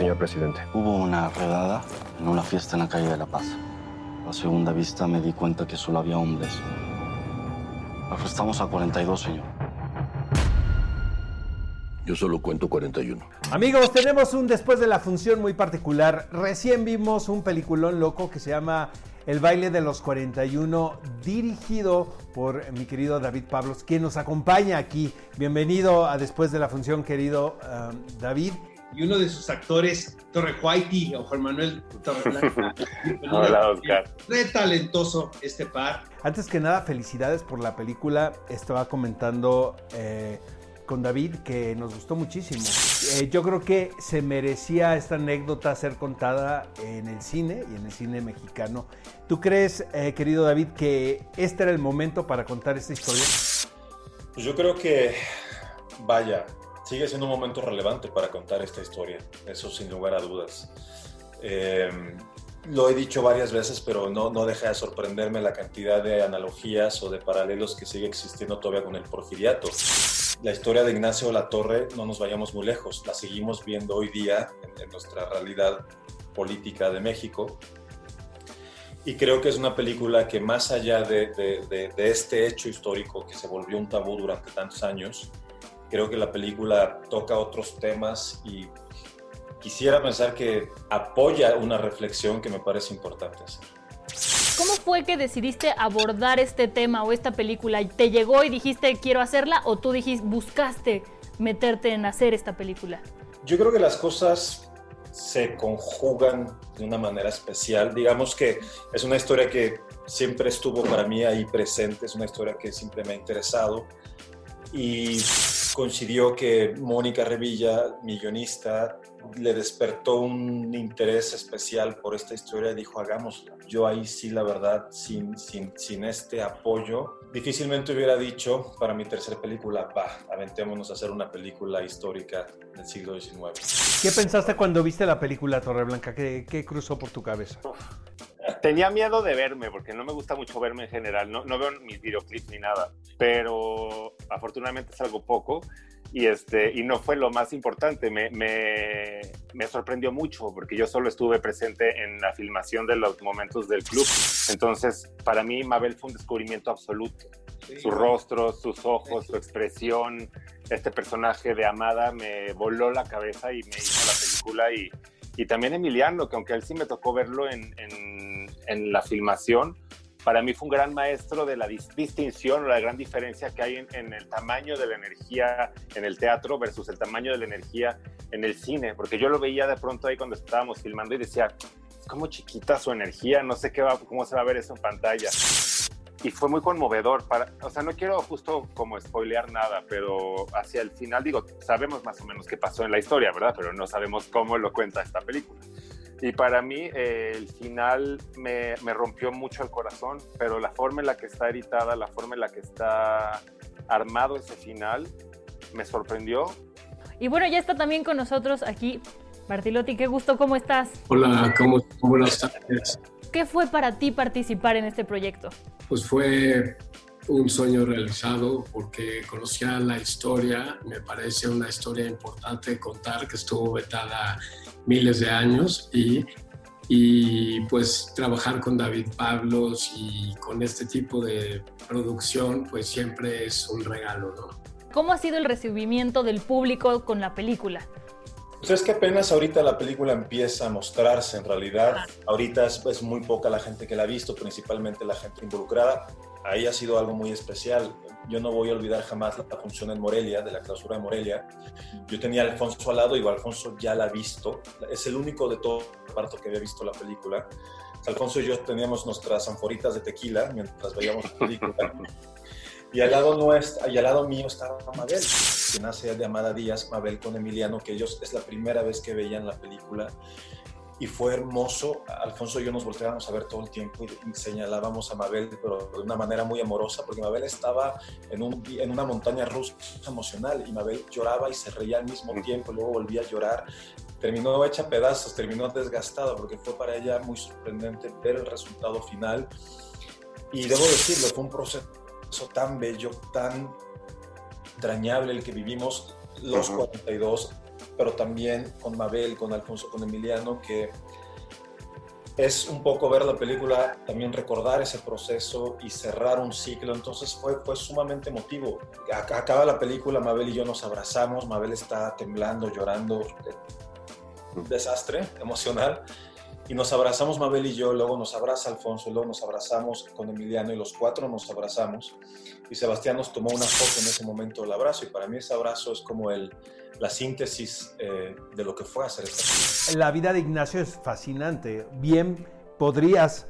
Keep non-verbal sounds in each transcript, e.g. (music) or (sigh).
Señor presidente. Hubo una redada en una fiesta en la calle de La Paz. A segunda vista me di cuenta que solo había hombres. Arrestamos a 42, señor. Yo solo cuento 41. Amigos, tenemos un después de la función muy particular. Recién vimos un peliculón loco que se llama El baile de los 41, dirigido por mi querido David Pablos, quien nos acompaña aquí. Bienvenido a Después de la función, querido um, David. Y uno de sus actores, Torre Whitey o Juan Manuel Torreblanca. (laughs) Hola, Oscar. Re talentoso este par. Antes que nada, felicidades por la película. Estaba comentando eh, con David que nos gustó muchísimo. Eh, yo creo que se merecía esta anécdota ser contada en el cine y en el cine mexicano. ¿Tú crees, eh, querido David, que este era el momento para contar esta historia? Pues yo creo que, vaya, sigue siendo un momento relevante para contar esta historia, eso sin lugar a dudas. Eh, lo he dicho varias veces, pero no, no deja de sorprenderme la cantidad de analogías o de paralelos que sigue existiendo todavía con el porfiriato. La historia de Ignacio La Torre, no nos vayamos muy lejos, la seguimos viendo hoy día en, nuestra realidad política de México. Y creo que es una película que más allá de, de, de este hecho histórico que se volvió un tabú durante tantos años, creo que la película toca otros temas y quisiera pensar que apoya una reflexión que me parece importante hacer. ¿Cómo fue que decidiste abordar este tema o esta película? ¿Te llegó y dijiste quiero hacerla o tú dijiste buscaste meterte en hacer esta película? Yo creo que las cosas se conjugan de una manera especial. Digamos que es una historia que siempre estuvo para mí ahí presente, es una historia que siempre me ha interesado y coincidió que Mónica Revilla, mi guionista, le despertó un interés especial por esta historia y dijo, hagámosla. Yo ahí sí, la verdad, sin, sin, sin este apoyo, difícilmente hubiera dicho para mi tercera película, va, aventémonos a hacer una película histórica del siglo XIX. ¿Qué pensaste cuando viste la película Torreblanca? ¿Qué, qué cruzó por tu cabeza? Tenía miedo de verme, porque no me gusta mucho verme en general, no, no veo mis videoclips ni nada, pero afortunadamente salgo poco y, este, y no fue lo más importante, me, me, me, sorprendió mucho porque yo solo estuve presente en la filmación de los momentos del club, entonces para mí Mabel fue un descubrimiento absoluto. Sí. Su rostro, sus ojos, su expresión, este personaje de Amada me voló la cabeza y me hizo la película y, y también Emiliano, que aunque él sí me tocó verlo en, en, en la filmación, para mí fue un gran maestro de la distinción o la gran diferencia que hay en, en, el tamaño de la energía en el teatro versus el tamaño de la energía en el cine, porque yo lo veía de pronto ahí cuando estábamos filmando y decía, es como chiquita su energía, no sé qué va, cómo se va a ver eso en pantalla. Y fue muy conmovedor, para, o sea, no quiero justo como spoilear nada, pero hacia el final, digo, sabemos más o menos qué pasó en la historia, ¿verdad? Pero no sabemos cómo lo cuenta esta película. Y para mí eh, el final me, me, rompió mucho el corazón, pero la forma en la que está editada, la forma en la que está armado ese final, me sorprendió. Y bueno, ya está también con nosotros aquí Martilotti, qué gusto, ¿cómo estás? Hola, ¿cómo, buenas tardes. ¿Qué fue para ti participar en este proyecto? Pues fue un sueño realizado porque conocía la historia, me parece una historia importante de contar que estuvo vetada miles de años y, y pues trabajar con David Pablos y con este tipo de producción pues siempre es un regalo, ¿no? ¿Cómo ha sido el recibimiento del público con la película? Pues es que apenas ahorita la película empieza a mostrarse en realidad. Ahorita es, muy poca la gente que la ha visto, principalmente la gente involucrada. Ahí ha sido algo muy especial. Yo no voy a olvidar jamás la función en Morelia, de la clausura de Morelia. Yo tenía Alfonso al lado y Alfonso ya la ha visto. Es el único de todo el parto que había visto la película. Alfonso y yo teníamos nuestras anforitas de tequila mientras veíamos la película. Y al lado, nuestro, y al lado mío estaba Mabel, que nace de Amada Díaz, Mabel con Emiliano, que ellos es la primera vez que veían la película. Y fue hermoso. Alfonso y yo nos volteábamos a ver todo el tiempo y señalábamos a Mabel, pero de una manera muy amorosa, porque Mabel estaba en, un, en una montaña rusa emocional y Mabel lloraba y se reía al mismo tiempo, luego volvía a llorar. Terminó hecha pedazos, terminó desgastada, porque fue para ella muy sorprendente ver el resultado final. Y debo decirlo, fue un proceso tan bello, tan entrañable el que vivimos los 42, pero también con Mabel, con Alfonso, con Emiliano, que es un poco ver la película, también recordar ese proceso y cerrar un ciclo. Entonces fue, fue sumamente emotivo. Acaba la película, Mabel y yo nos abrazamos, Mabel está temblando, llorando, desastre emocional. Y nos abrazamos Mabel y yo, luego nos abraza Alfonso, luego nos abrazamos con Emiliano y los cuatro nos abrazamos. Y Sebastián nos tomó una foto en ese momento del abrazo y para mí ese abrazo es como el, la síntesis eh, de lo que fue hacer esta. La vida de Ignacio es fascinante. Bien podrías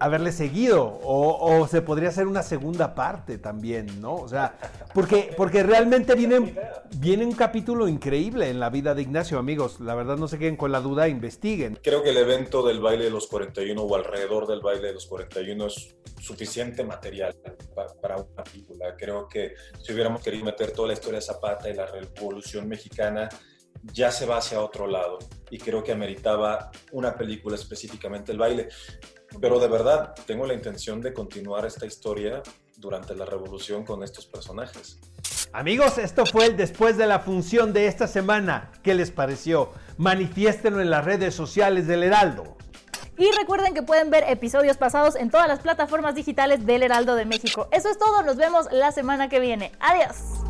haberle seguido o, se podría hacer una segunda parte también, ¿no? O sea, porque, porque realmente viene, viene un capítulo increíble en la vida de Ignacio, amigos. La verdad no se queden con la duda, investiguen. Creo que el evento del baile de los 41 o alrededor del baile de los 41 es suficiente material para, una película. Creo que si hubiéramos querido meter toda la historia de Zapata y la revolución mexicana, ya se va hacia otro lado y creo que ameritaba una película específicamente el baile. Pero de verdad, tengo la intención de continuar esta historia durante la revolución con estos personajes. Amigos, esto fue el después de la función de esta semana. ¿Qué les pareció? Manifiéstenlo en las redes sociales del Heraldo. Y recuerden que pueden ver episodios pasados en todas las plataformas digitales del Heraldo de México. Eso es todo, nos vemos la semana que viene. Adiós.